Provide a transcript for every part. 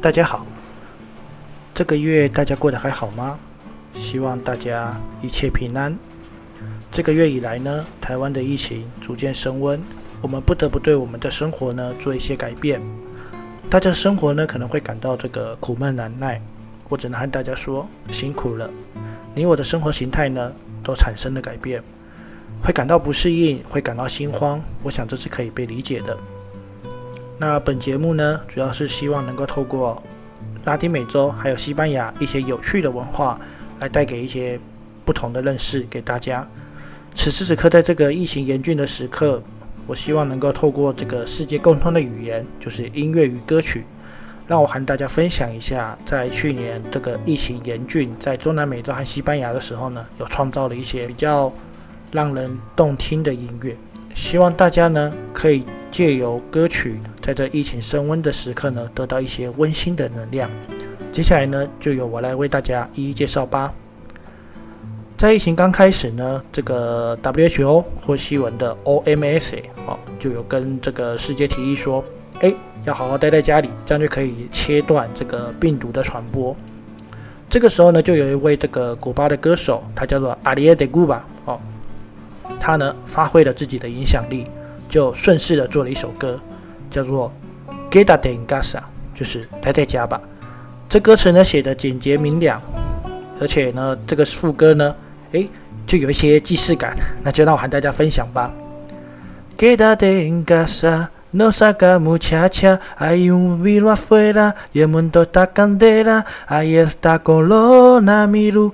大家好，这个月大家过得还好吗？希望大家一切平安。这个月以来呢，台湾的疫情逐渐升温，我们不得不对我们的生活呢做一些改变。大家生活呢可能会感到这个苦闷难耐，我只能和大家说辛苦了。你我的生活形态呢都产生了改变，会感到不适应，会感到心慌，我想这是可以被理解的。那本节目呢，主要是希望能够透过拉丁美洲还有西班牙一些有趣的文化，来带给一些不同的认识给大家。此时此刻，在这个疫情严峻的时刻，我希望能够透过这个世界共通的语言，就是音乐与歌曲，让我和大家分享一下，在去年这个疫情严峻，在中南美洲和西班牙的时候呢，有创造了一些比较让人动听的音乐。希望大家呢，可以借由歌曲。在这疫情升温的时刻呢，得到一些温馨的能量。接下来呢，就由我来为大家一一介绍吧。在疫情刚开始呢，这个 WHO 或西文的 OMS 哦，就有跟这个世界提议说，哎，要好好待在家里，这样就可以切断这个病毒的传播。这个时候呢，就有一位这个古巴的歌手，他叫做阿里耶德古巴哦，他呢发挥了自己的影响力，就顺势的做了一首歌。叫做 “Quédate en casa”，就是待在家吧。这歌词呢写的简洁明了，而且呢这个副歌呢，诶，就有一些既视感。那就让我和大家分享吧。Quédate en casa, no salga muchacha, hay un virus afuera y el mundo está candela, ahí está Colona Miru.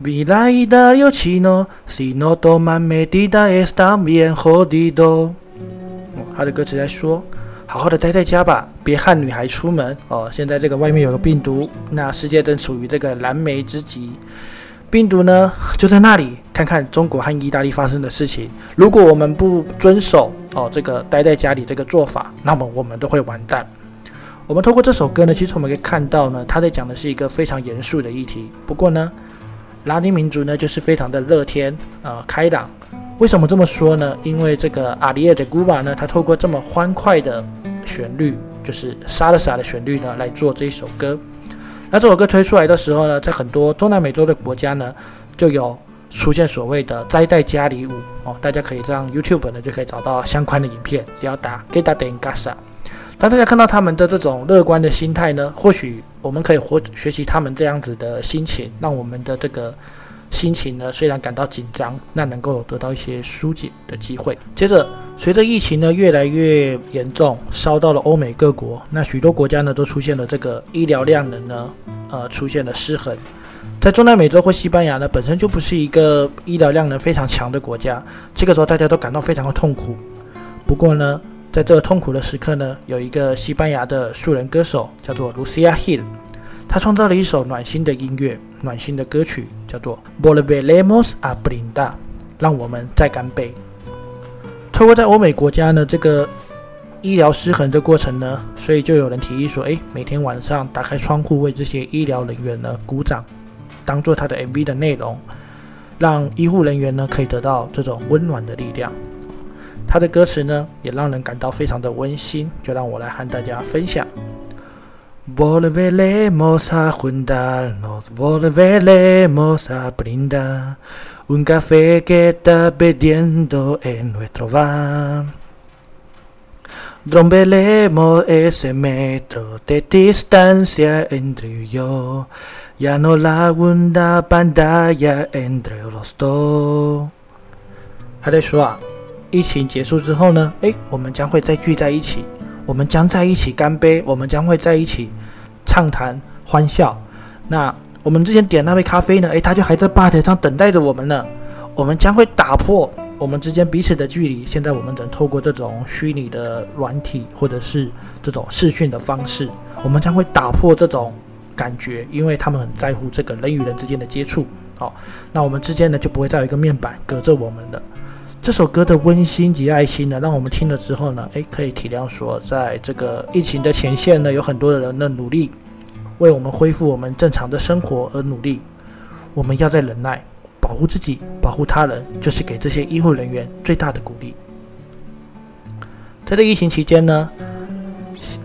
Dario chino, si no toman medida están bien jodido。他的歌词在说：“好好的待在家吧，别和女孩出门哦。现在这个外面有个病毒，那世界正处于这个燃眉之急。病毒呢就在那里，看看中国和意大利发生的事情。如果我们不遵守哦这个待在家里这个做法，那么我们都会完蛋。我们透过这首歌呢，其实我们可以看到呢，他在讲的是一个非常严肃的议题。不过呢，拉丁民族呢就是非常的乐天啊，开朗。”为什么这么说呢？因为这个阿里耶的古巴呢，他透过这么欢快的旋律，就是沙的沙的旋律呢，来做这一首歌。那这首歌推出来的时候呢，在很多中南美洲的国家呢，就有出现所谓的灾带加里舞哦。大家可以上 YouTube 呢，就可以找到相关的影片，只要打 Geta de Gasa。当大家看到他们的这种乐观的心态呢，或许我们可以活学习他们这样子的心情，让我们的这个。心情呢，虽然感到紧张，那能够得到一些疏解的机会。接着，随着疫情呢越来越严重，烧到了欧美各国，那许多国家呢都出现了这个医疗量能呢，呃，出现了失衡。在中南美洲或西班牙呢，本身就不是一个医疗量能非常强的国家，这个时候大家都感到非常的痛苦。不过呢，在这痛苦的时刻呢，有一个西班牙的素人歌手叫做 Lucia Hill。他创造了一首暖心的音乐，暖心的歌曲，叫做《Volveremos a Brindar》，让我们再干杯。透过在欧美国家呢，这个医疗失衡的过程呢，所以就有人提议说，哎，每天晚上打开窗户为这些医疗人员呢鼓掌，当做他的 MV 的内容，让医护人员呢可以得到这种温暖的力量。他的歌词呢也让人感到非常的温馨，就让我来和大家分享。Volveremos a juntarnos, volveremos a brindar un café que está pidiendo en nuestro bar. Romperemos ese metro de distancia entre yo, ya no la una pantalla entre los dos。他在说啊， 疫情结束之后呢，诶，我们将会再聚在一起。我们将在一起干杯，我们将会在一起畅谈欢笑。那我们之前点那杯咖啡呢？诶，他就还在吧台上等待着我们呢。我们将会打破我们之间彼此的距离。现在我们只能透过这种虚拟的软体或者是这种视讯的方式，我们将会打破这种感觉，因为他们很在乎这个人与人之间的接触。好，那我们之间呢就不会再有一个面板隔着我们的。这首歌的温馨及爱心呢，让我们听了之后呢，诶，可以体谅说，在这个疫情的前线呢，有很多的人的努力，为我们恢复我们正常的生活而努力。我们要在忍耐，保护自己，保护他人，就是给这些医护人员最大的鼓励。在这疫情期间呢，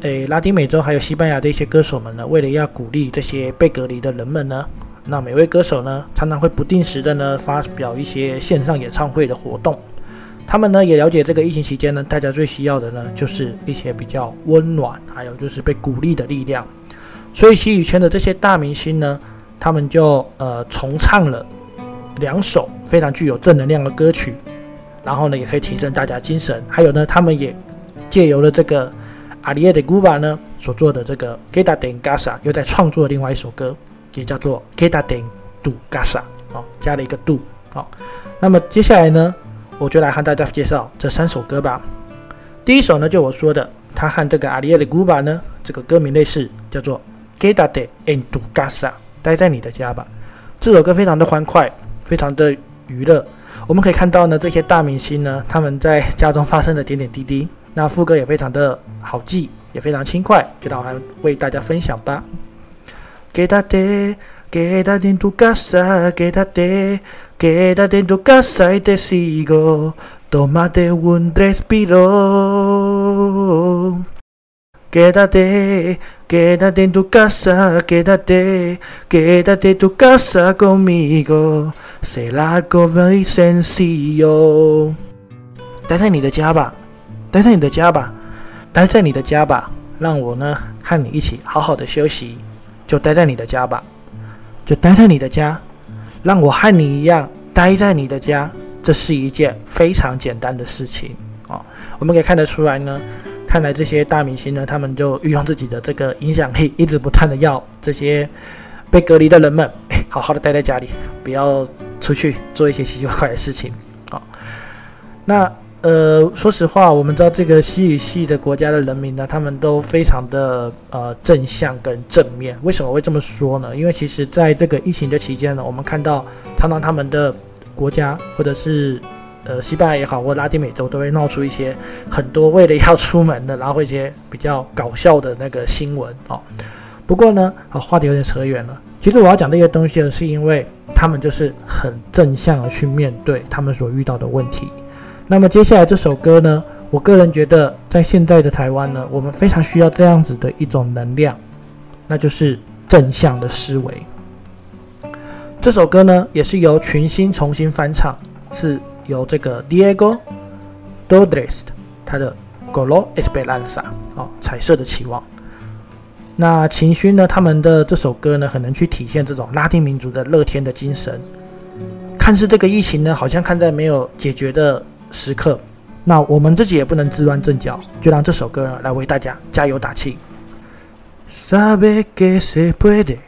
诶，拉丁美洲还有西班牙的一些歌手们呢，为了要鼓励这些被隔离的人们呢，那每位歌手呢，常常会不定时的呢发表一些线上演唱会的活动。他们呢也了解这个疫情期间呢，大家最需要的呢，就是一些比较温暖，还有就是被鼓励的力量。所以西语圈的这些大明星呢，他们就呃重唱了两首非常具有正能量的歌曲，然后呢也可以提振大家精神。还有呢，他们也借由了这个。阿里耶的古巴呢所做的这个 Geta de Gasa 又在创作另外一首歌，也叫做 Geta Den Du Gasa 哦，加了一个 Du 哦。那么接下来呢，我就来和大家介绍这三首歌吧。第一首呢，就我说的，它和这个阿里耶的古巴呢，这个歌名类似，叫做 Geta Den Du Gasa，待在你的家吧。这首歌非常的欢快，非常的娱乐。我们可以看到呢，这些大明星呢，他们在家中发生的点点滴滴。那副歌也非常的好记，也非常轻快，就让我来为大家分享吧。Quédate, quédate en tu casa, quédate, quédate en tu casa y te sigo. Tómate un respiro. Quédate, quédate en tu casa, quédate, quédate en tu casa conmigo. Será algo muy sencillo. 待在你的家吧。待在你的家吧，待在你的家吧，让我呢和你一起好好的休息。就待在你的家吧，就待在你的家，让我和你一样待在你的家。这是一件非常简单的事情哦。我们可以看得出来呢，看来这些大明星呢，他们就运用自己的这个影响力，一直不断的要这些被隔离的人们，好好的待在家里，不要出去做一些奇奇怪怪的事情。好，那。呃，说实话，我们知道这个西语系的国家的人民呢，他们都非常的呃正向跟正面。为什么会这么说呢？因为其实在这个疫情的期间呢，我们看到常常他们的国家或者是呃西班牙也好，或拉丁美洲都会闹出一些很多为了要出门的，然后一些比较搞笑的那个新闻哦。不过呢，啊话题有点扯远了。其实我要讲这些东西呢，是因为他们就是很正向的去面对他们所遇到的问题。那么接下来这首歌呢，我个人觉得，在现在的台湾呢，我们非常需要这样子的一种能量，那就是正向的思维。这首歌呢，也是由群星重新翻唱，是由这个 Diego Dodres 他的 Golo Esperanza 哦，彩色的期望。那秦勋呢，他们的这首歌呢，很能去体现这种拉丁民族的乐天的精神。看似这个疫情呢，好像看在没有解决的。时刻，那我们自己也不能自乱阵脚，就让这首歌呢来为大家加油打气。Sabe que se puede,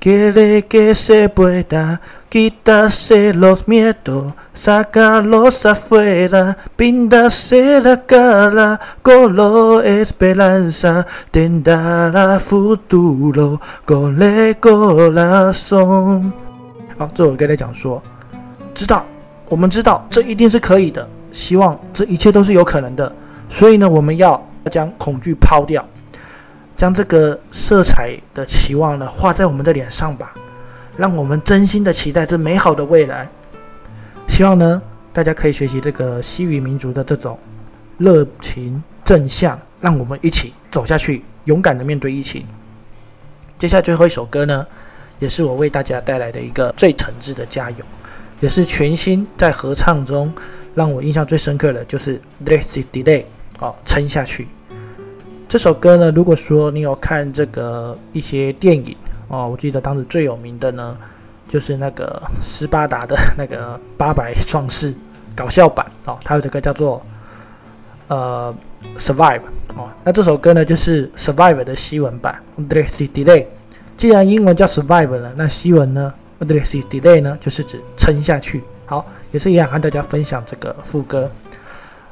quiere que se pueda, quitarse los miedos, sacarlos afuera, pintarse la cara, color esperanza, tendrá futuro con el corazón。好，这首歌在讲说，知道，我们知道，这一定是可以的。希望这一切都是有可能的，所以呢，我们要将恐惧抛掉，将这个色彩的期望呢画在我们的脸上吧，让我们真心的期待这美好的未来。希望呢，大家可以学习这个西语民族的这种热情正向，让我们一起走下去，勇敢的面对疫情。接下来最后一首歌呢，也是我为大家带来的一个最诚挚的加油，也是全新在合唱中。让我印象最深刻的就是《This Is Delay》哦，撑下去。这首歌呢，如果说你有看这个一些电影哦，我记得当时最有名的呢，就是那个斯巴达的 那个八百壮士搞笑版哦，它有这个叫做呃《Survive》哦。那这首歌呢，就是《Survive》的西文版《This Is Delay》。既然英文叫 Survive 了，那西文呢，《This Is Delay》呢，就是指撑下去。好。也是一样，和大家分享这个副歌。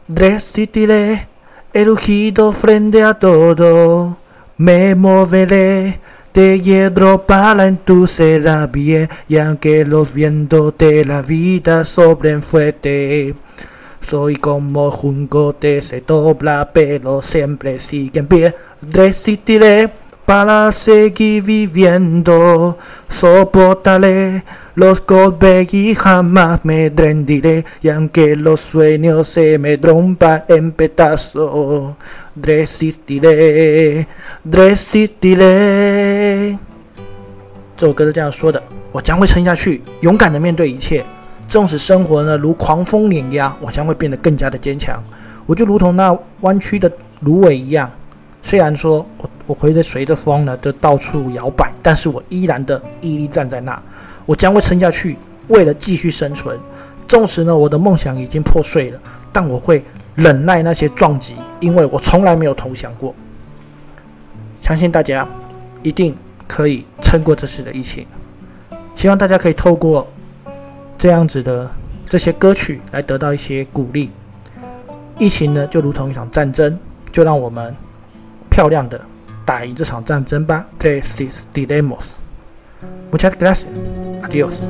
Decidile elegido frente a todo, me moveré, te quiero para en tu será bien, y aunque los vientos de la vida sobren fuerte, soy como juncote se dobla, pero siempre sigue en pie. Decidiré para seguir viviendo, soportaré Los golpes jamás me rendiré, y aunque los sueños se me rompan en pedazos, resistiré, resistiré。这首歌是这样说的：我将会撑下去，勇敢的面对一切，纵使生活呢如狂风碾压，我将会变得更加的坚强。我就如同那弯曲的芦苇一样，虽然说我我会着随着风呢就到处摇摆，但是我依然的屹立站在那。我将会撑下去，为了继续生存。纵使呢，我的梦想已经破碎了，但我会忍耐那些撞击，因为我从来没有投降过。相信大家一定可以撑过这次的疫情。希望大家可以透过这样子的这些歌曲来得到一些鼓励。疫情呢，就如同一场战争，就让我们漂亮的打赢这场战争吧。This is Demos。Muchas gracias. Adiós.